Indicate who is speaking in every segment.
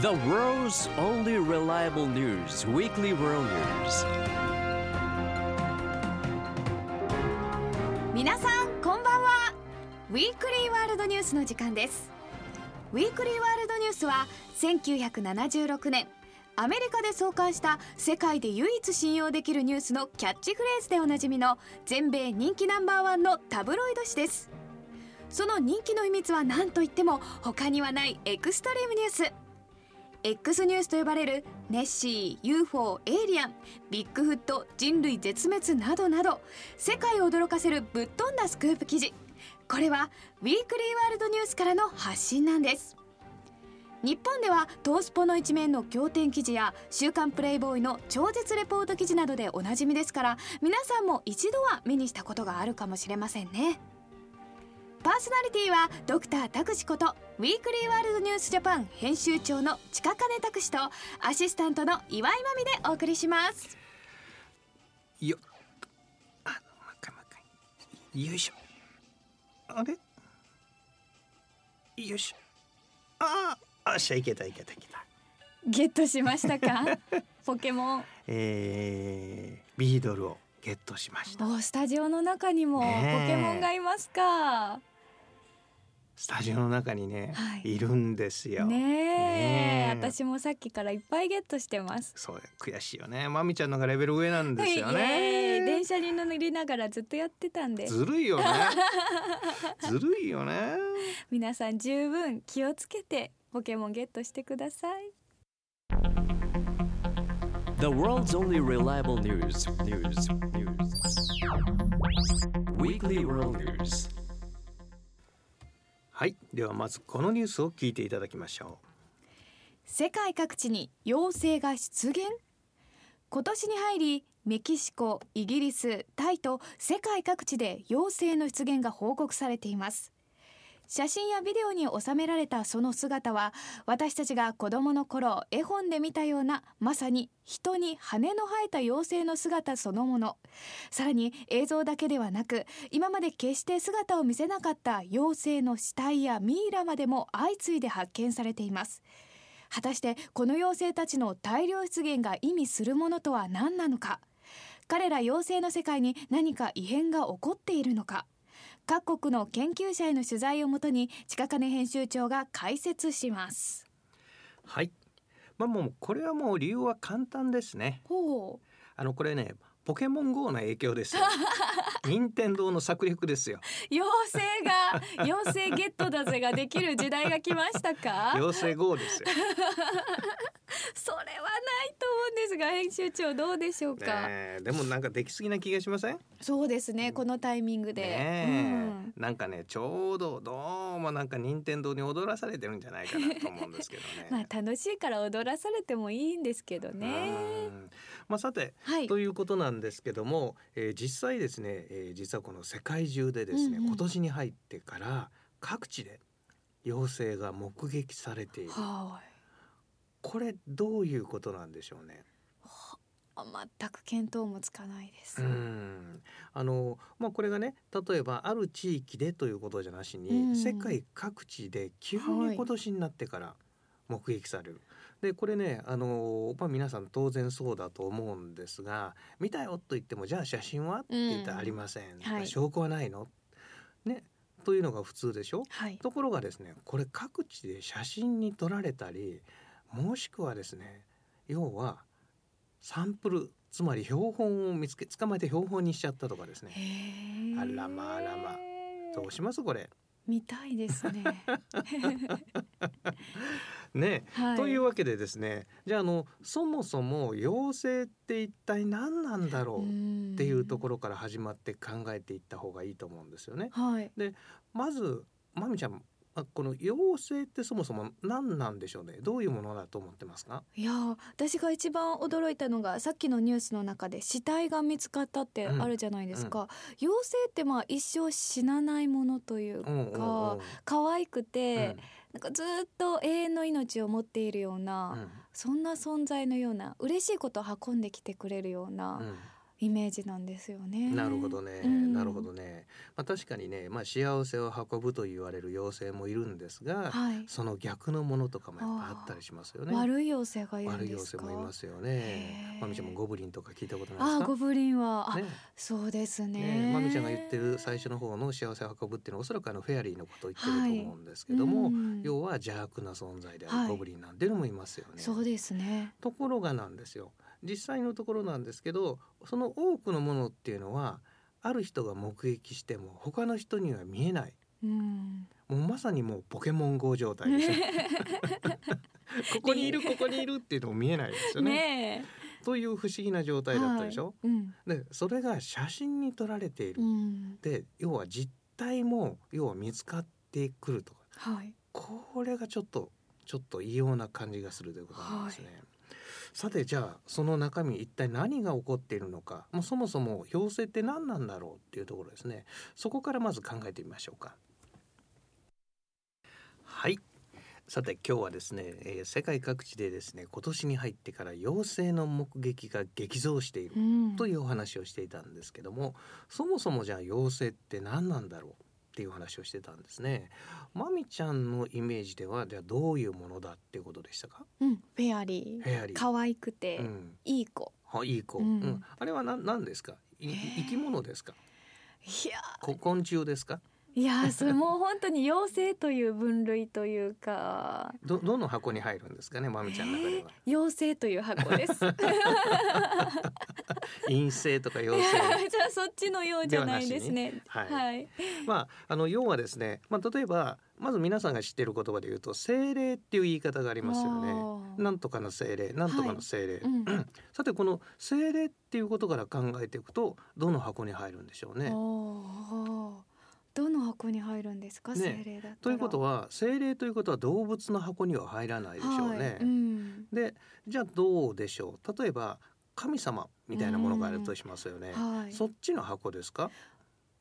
Speaker 1: The world's only reliable news weekly world news.
Speaker 2: 皆さんこんばんは。ウィークリーワールドニュースの時間です。ウィークリーワールドニュースは1976年アメリカで創刊した世界で唯一信用できるニュースのキャッチフレーズでおなじみの全米人気ナンバーワンのタブロイド紙です。その人気の秘密は何といっても他にはないエクストリームニュース。X ニュースと呼ばれるネッシー UFO エイリアンビッグフット人類絶滅などなど世界を驚かせるぶっ飛んだスクープ記事。これはウィークリーワールドニュースからの発信なんです。日本ではトースポの一面の仰天記事や週刊プレイボーイの超絶レポート記事などでおなじみですから皆さんも一度は目にしたことがあるかもしれませんね。パーソナリティはドクター拓司ことウィークリーワールドニュースジャパン編集長の近金拓司とアシスタントの岩井真美でお送りします。
Speaker 3: よあもう一回もう一回。よいしょ。あれ？よいしょ。ああっしゃいけたいけたいけた。
Speaker 2: ゲットしましたか？ポケモン。
Speaker 3: えー、ビードルをゲットしました。
Speaker 2: おスタジオの中にもポケモンがいますか
Speaker 3: スタジオの中にね、
Speaker 2: はい。
Speaker 3: い、るんですよ。
Speaker 2: ねえ
Speaker 3: ねえ。
Speaker 2: 私もさっきからいっぱいゲットしてます。
Speaker 3: そう悔しいよね。まみちゃんのがレベル上なんですよ
Speaker 2: イエーイ。
Speaker 3: ね
Speaker 2: 電車に乗りながらずっとやってたんで。
Speaker 3: ずるいよね。ずるいよね。
Speaker 2: 皆さん十分気をつけてポケモンゲットしてください。
Speaker 1: The world's only reliable news. News. News. Weekly world news
Speaker 3: はい。ではまずこのニュースを聞いていただきましょう。
Speaker 2: 世界各地に妖精が出現？今年に入りメキシコイギリスタイと世界各地で妖精の出現が報告されています。写真やビデオに収められたその姿は私たちが子供の頃絵本で見たようなまさに人に羽の生えた妖精の姿そのもの。さらに映像だけではなく今まで決して姿を見せなかった妖精の死体やミイラまでも相次いで発見されています。果たしてこの妖精たちの大量出現が意味するものとは何なのか。彼ら妖精の世界に何か異変が起こっているのか。各国の研究者への取材をもとに近金編集長が解説します。
Speaker 3: うはい。まあもうこれはもう理由は簡単ですね。
Speaker 2: ほ
Speaker 3: あのこれねポケモン GO の影響ですよ。任天堂の策略ですよ。
Speaker 2: う妖精が 妖精ゲットだぜができる時代が来ましたか？
Speaker 3: 妖精 GO ですよ。
Speaker 2: それはないと思うんですが編集長どうでしょうか、
Speaker 3: でもなんかできすぎな気がしません？
Speaker 2: そうですねこのタイミングで、
Speaker 3: ねえ、
Speaker 2: うん。
Speaker 3: なんかねちょうどどうもなんか任天堂に踊らされてるんじゃないかなと思うんですけどね。
Speaker 2: まあ楽しいから踊らされてもいいんですけどね。
Speaker 3: うん。まあさて、
Speaker 2: はい。
Speaker 3: ということなんですけども、えー実際ですね、えー実はこの世界中でですね、
Speaker 2: うんうん
Speaker 3: 今年に入ってから各地で妖精が目撃されている。
Speaker 2: はい
Speaker 3: これどういうことなんでしょうね？
Speaker 2: あ全く見当もつかないです。
Speaker 3: うんあのまあこれがね例えばある地域でということじゃなしに、
Speaker 2: うん
Speaker 3: 世界各地で急
Speaker 2: はい
Speaker 3: に今年になってから目撃される。でこれねあの、まあ、皆さん当然そうだと思うんですが「見たよ」と言っても「じゃあ写真は?」って言ったら「
Speaker 2: うん
Speaker 3: ありません」
Speaker 2: はい。
Speaker 3: 証拠はないの?」ねというのが普通でしょ？
Speaker 2: はい。
Speaker 3: ところがですねこれ各地で写真に撮られたりもしくはですね要はサンプルつまり標本を見つけ捕まえて標本にしちゃったとかですね。あらまあらまどうしますこれ？
Speaker 2: 見たいですね。
Speaker 3: ね、
Speaker 2: はい。
Speaker 3: というわけでですねじゃああのそもそも妖精って一体何なんだろうっていうところから始まって考えていった方がいいと思うんですよね。
Speaker 2: ろ。はい。
Speaker 3: まずまみちゃんあこの妖精ってそもそも何なんでしょうね？どういうものだと思ってますか？
Speaker 2: いやー私が一番驚いたのがさっきのニュースの中で死体が見つかったってあるじゃないですか、妖精ってまあ一生死なないものというか、
Speaker 3: うんうんうん。
Speaker 2: 可愛くて、
Speaker 3: うん。
Speaker 2: なんかずっと永遠の命を持っているような、
Speaker 3: うん。
Speaker 2: そんな存在のような嬉しいことを運んできてくれるような、
Speaker 3: うん
Speaker 2: イメージなんですよね。
Speaker 3: なるほどね、
Speaker 2: うん
Speaker 3: なるほどね。まあ確かにね、まあ幸せを運ぶと言われる妖精もいるんですが、
Speaker 2: はい。
Speaker 3: その逆のものとかもやっぱあったりしますよね。
Speaker 2: 悪い妖精がいるん
Speaker 3: 悪い
Speaker 2: ですか？
Speaker 3: 妖精もいますよ
Speaker 2: へ
Speaker 3: ね。
Speaker 2: ー
Speaker 3: まみちゃんもゴブリンとか聞いたことない
Speaker 2: ああ、
Speaker 3: ですか？
Speaker 2: ゴブリンは、あ、
Speaker 3: ね
Speaker 2: そうですね。
Speaker 3: ねまみちゃんが言ってる最初の方の幸せを運ぶっていうのはおそらくあのフェアリーのことを言ってると思うんですけども、
Speaker 2: うん
Speaker 3: 要は邪悪な存在であ
Speaker 2: はい
Speaker 3: るゴブリンなんていうのもいますよね。
Speaker 2: そうですね。
Speaker 3: ところがなんですよ実際のところなんですけどその多くのものっていうのはある人が目撃しても他の人には見えない
Speaker 2: うん。
Speaker 3: もうまさにもうポケモン GO 状態ですね ここにいるここにいるっていうのも見えないですよね
Speaker 2: ね
Speaker 3: という不思議な状
Speaker 2: え。
Speaker 3: 態だったでしょ、
Speaker 2: はいうん。
Speaker 3: でそれが写真に撮られている、
Speaker 2: うん。
Speaker 3: で要は実態も要は見つかってくるとか
Speaker 2: はい。
Speaker 3: これがちょっとちょっと異様な感じがするということなんですね。さてじゃあその中身一体何が起こっているのかもうそもそも妖精って何なんだろうっていうところですね。そこからまず考えてみましょうか。はい。さて今日はですね、えー世界各地でですね今年に入ってから妖精の目撃が激増している
Speaker 2: うん。
Speaker 3: というお話をしていたんですけどもそもそもじゃあ妖精って何なんだろうっていう話をしてたんですね。まみちゃんのイメージではじゃあどういうものだっていうことでしたか？
Speaker 2: うん。フェアリー。
Speaker 3: フェアリー。
Speaker 2: 可愛くて、
Speaker 3: うん、
Speaker 2: いい子。
Speaker 3: あいい子、
Speaker 2: う
Speaker 3: うんんあれは何何ですか？い生き物ですか？
Speaker 2: いや
Speaker 3: こ昆虫ですか？
Speaker 2: いやそれもう本当に妖精という分類というか
Speaker 3: どどの箱に入るんですかねまみちゃんの中では、
Speaker 2: 妖精という箱です。
Speaker 3: 陰性とか妖精
Speaker 2: じゃあそっちのようじゃないですね。
Speaker 3: はい。
Speaker 2: はい。
Speaker 3: まああの要はですねまあ例えばまず皆さんが知っている言葉で言うと精霊っていう言い方がありますよね。なんとかの精霊なんとかの精霊、
Speaker 2: うん。
Speaker 3: さてこの精霊っていうことから考えていくとどの箱に入るんでしょうね。
Speaker 2: どの箱に入るんですか、
Speaker 3: ね。
Speaker 2: 精霊だったら。
Speaker 3: ということは精霊ということは動物の箱には入らないでしょうね。
Speaker 2: はい。うん。
Speaker 3: でじゃあどうでしょう。例えば神様みたいなものがあるとしますよね。
Speaker 2: はい。
Speaker 3: そっちの箱ですか？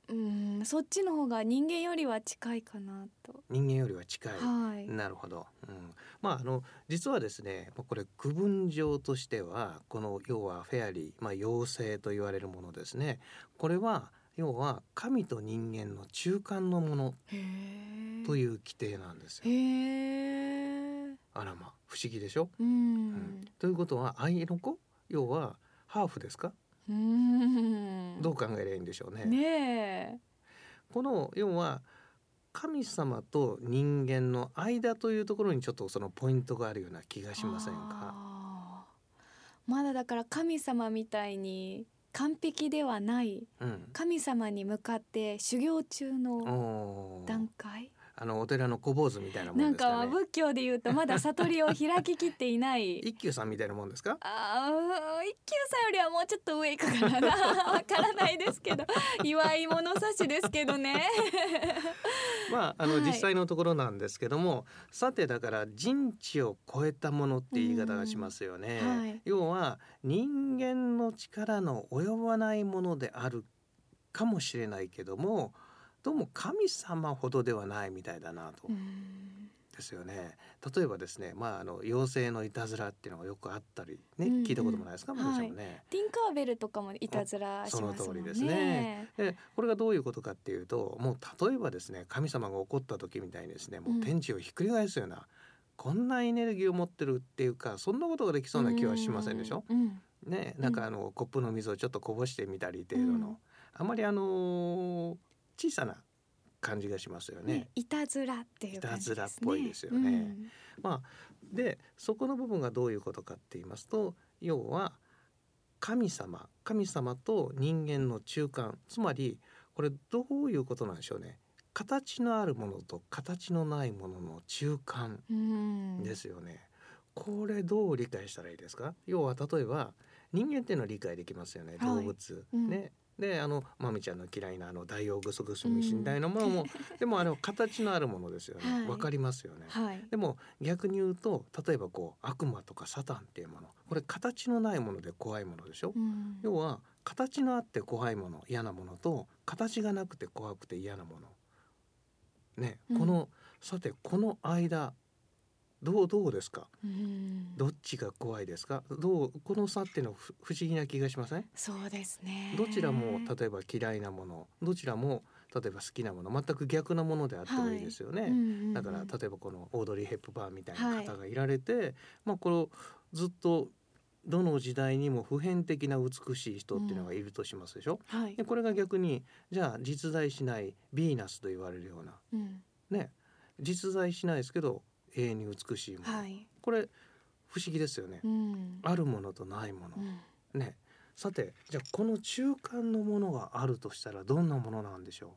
Speaker 2: うんそっちの方が人間よりは近いかなと。
Speaker 3: 人間よりは近い。
Speaker 2: はい。
Speaker 3: なるほど、うん、まああの実はですねまあこれ区分上としてはこの要はフェアリー、まあ、妖精と言われるものですねこれは要は神と人間の中間のもの。という規定なんですよ。あらまあ不思議でしょ、
Speaker 2: う
Speaker 3: うん
Speaker 2: ん。
Speaker 3: ということは愛の子？要はハーフですか、
Speaker 2: うん。
Speaker 3: どう考えればいいんでしょうね。
Speaker 2: ね
Speaker 3: この要は神様と人間の間というところにちょっとそのポイントがあるような気が
Speaker 2: え。
Speaker 3: しませんか？
Speaker 2: まだだから神様みたいに完璧ではない
Speaker 3: うん。
Speaker 2: 神様に向かって修行中の段階？
Speaker 3: あのお寺の小坊主みたいなも
Speaker 2: なんんか
Speaker 3: ですかね。
Speaker 2: 仏教で言うとまだ悟りを開ききっていない
Speaker 3: 一休さんみたいなもんですか？
Speaker 2: あー一休さんよりはもうちょっと上かな わからないですけど祝い物差しですけどね
Speaker 3: まああの、
Speaker 2: はい
Speaker 3: 実際のところなんですけども、さてだから人知を超えたものって言い方がしますよね。
Speaker 2: うんはい
Speaker 3: 要は人間の力の及ばないものであるかもしれないけども、どうも神様ほどではないみたいだなと。
Speaker 2: うん。
Speaker 3: ですよね。例えばですね、まああの妖精のいたずらっていうのがよくあったりね、
Speaker 2: うんうん。
Speaker 3: 聞いたこともないですか、
Speaker 2: はい。
Speaker 3: ね。
Speaker 2: ティンカーベルとかもいたずらしますもんね。
Speaker 3: その通りですね。でこれがどういうことかっていうともう例えばですね神様が怒った時みたいにですねもう天地をひっくり返すような、こんなエネルギーを持ってるっていうかそんなことができそうな気はしませんでしょ？
Speaker 2: うん。
Speaker 3: ねなんかあのコップの水をちょっとこぼしてみたり程度の、
Speaker 2: うん。
Speaker 3: あまりあのー小さな感じがしますよね。
Speaker 2: ねいたずらっていうね。
Speaker 3: いたずらっぽいですよね。まあでそこの部分がどういうことかって言いますと要は神様神様と人間の中間つまりこれどういうことなんでしょうね。形のあるものと形のないものの中間
Speaker 2: うん。
Speaker 3: ですよね、これどう理解したらいいですか？要は例えば人間っていうのは理解できますよね。
Speaker 2: はい。
Speaker 3: 動物、
Speaker 2: うん。
Speaker 3: ねであのまみちゃんの嫌いなあのダイオウグソクムシみたいなものも、でもあれは形のあるものですよね。わ、
Speaker 2: はい。
Speaker 3: かりますよね、
Speaker 2: はい。
Speaker 3: でも逆に言うと例えばこう悪魔とかサタンっていうもの。これ形のないもので怖いものでしょ、
Speaker 2: うん。
Speaker 3: 要は形のあって怖いもの嫌なものと形がなくて怖くて嫌なもの。ね、
Speaker 2: うん。
Speaker 3: このさてこの間どうどうですか？
Speaker 2: うん。
Speaker 3: どっちが怖いですか？どうこの差っていうのはふ不思議な気がしません？
Speaker 2: そうですね。
Speaker 3: どちらも例えば嫌いなものどちらも例えば好きなもの全く逆なものであってもいいですよね、
Speaker 2: うんうんうん。
Speaker 3: だから例えばこのオードリー・ヘップバーンみたいな方がいられて、まあこのずっとどの時代にも普遍的な美しい人っていうのがいるとしますでしょ、
Speaker 2: はい。
Speaker 3: でこれが逆にじゃあ実在しないヴィーナスと言われるような
Speaker 2: うん。
Speaker 3: ね実在しないですけど永遠に美しいもの、
Speaker 2: はい。
Speaker 3: これ不思議ですよね、
Speaker 2: うん。
Speaker 3: あるものとないもの。
Speaker 2: う、ん。
Speaker 3: ね。さてじゃあこの中間のものがあるとしたらどんなものなんでしょ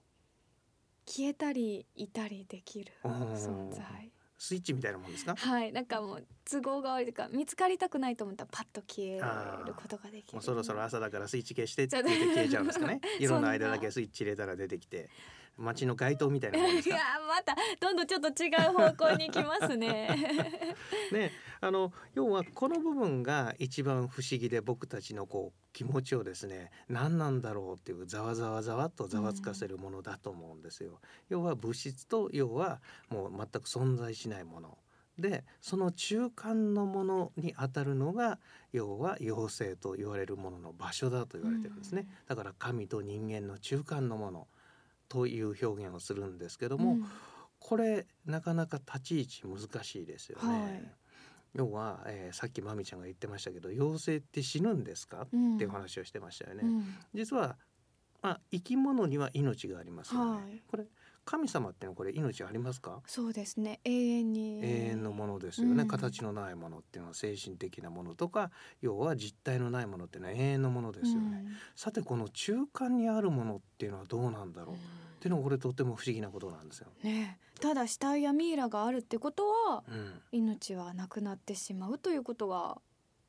Speaker 2: 消えたりいたりできる存在。
Speaker 3: うスイッチみたいなもんですか？
Speaker 2: はい。なんかもう都合が悪いというか見つかりたくないと思ったらパッと消えることができる。
Speaker 3: もうそろそろ朝だからスイッチ消してって消えちゃうんですかね。夜の間だけスイッチ入れたら出てきて街の街灯みたいな
Speaker 2: いや
Speaker 3: か
Speaker 2: またどんどんちょっと違う方向に行きますね
Speaker 3: ねあの要はこの部分が一番不思議で僕たちのこう気持ちをですね何なんだろうっていうざわざわざわっとざわつかせるものだと思うんですよ。要は物質と要はもう全く存在しないものでその中間のものにあたるのが要は妖精と言われるものの場所だと言われてるんですね。だから神と人間の中間のものという表現をするんですけども、
Speaker 2: うん
Speaker 3: これなかなか立ち位置難しいですよね。
Speaker 2: はい
Speaker 3: 要は、えーさっきまみちゃんが言ってましたけど妖精って死ぬんですか、
Speaker 2: うん
Speaker 3: っていう話をしてましたよね。
Speaker 2: うん
Speaker 3: 実は、まあ、生き物には命がありますよね。
Speaker 2: はい
Speaker 3: これ神様ってのはこれ命ありますか、
Speaker 2: そうですね。永遠に。
Speaker 3: 永遠のものですよね、
Speaker 2: うん。
Speaker 3: 形のないものっていうのは精神的なものとか要は実体のないものっていうのは永遠のものですよね。さてこの中間にあるものっていうのはどうなんだろう、っていうのがこれとっても不思議なことなんですよ。
Speaker 2: ねただ死体やミイラがあるってことは
Speaker 3: うん、
Speaker 2: 命はなくなってしまうということが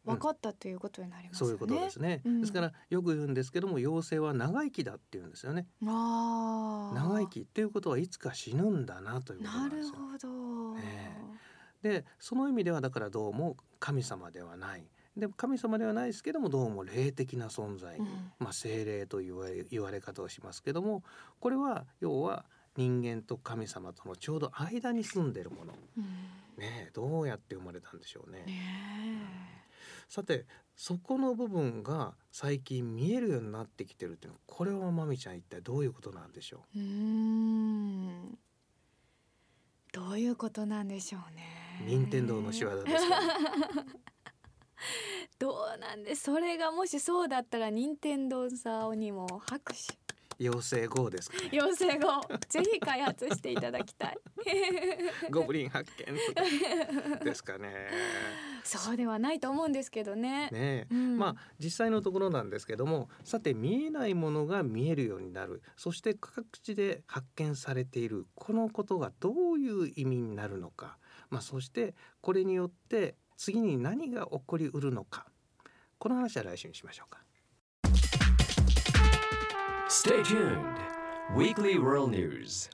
Speaker 2: 分かったということになりますよね。
Speaker 3: そういうことですね、
Speaker 2: うん。
Speaker 3: ですからよく言うんですけども妖精は長生きだって言うんですよね。長生きっていうことはいつか死ぬんだなということなですよ。
Speaker 2: なんるほど。
Speaker 3: えでその意味ではだからどうも神様ではない。でも神様ではないですけどもどうも霊的な存在、
Speaker 2: うん。
Speaker 3: まあ、精霊と言われ言われ方をしますけどもこれは要は人間と神様とのちょうど間に住んでるもの。
Speaker 2: うん。
Speaker 3: ねえどうやって生まれたんでしょうね。
Speaker 2: ね
Speaker 3: さてそこの部分が最近見えるようになってきてるっていうのはこれはまみちゃん一体どういうことなんでしょ
Speaker 2: えうーん。どういうことなんでしょうね。
Speaker 3: う任天堂の仕業ですか、
Speaker 2: どうなんでそれがもしそうだったら任天堂さんにも拍手
Speaker 3: 妖精 GO ですかね。
Speaker 2: 要請後ぜひ開発していただきたい。
Speaker 3: ゴブリン発見ですかね。
Speaker 2: そうではないと思うんですけどね。
Speaker 3: ねえ、
Speaker 2: うん。
Speaker 3: まあ実際のところなんですけどもさて見えないものが見えるようになる。そして各地で発見されている。このことがどういう意味になるのか、まあ、そしてこれによって次に何が起こりうるのか。この話は来週にしましょうか。
Speaker 1: Stay tuned. Weekly World News.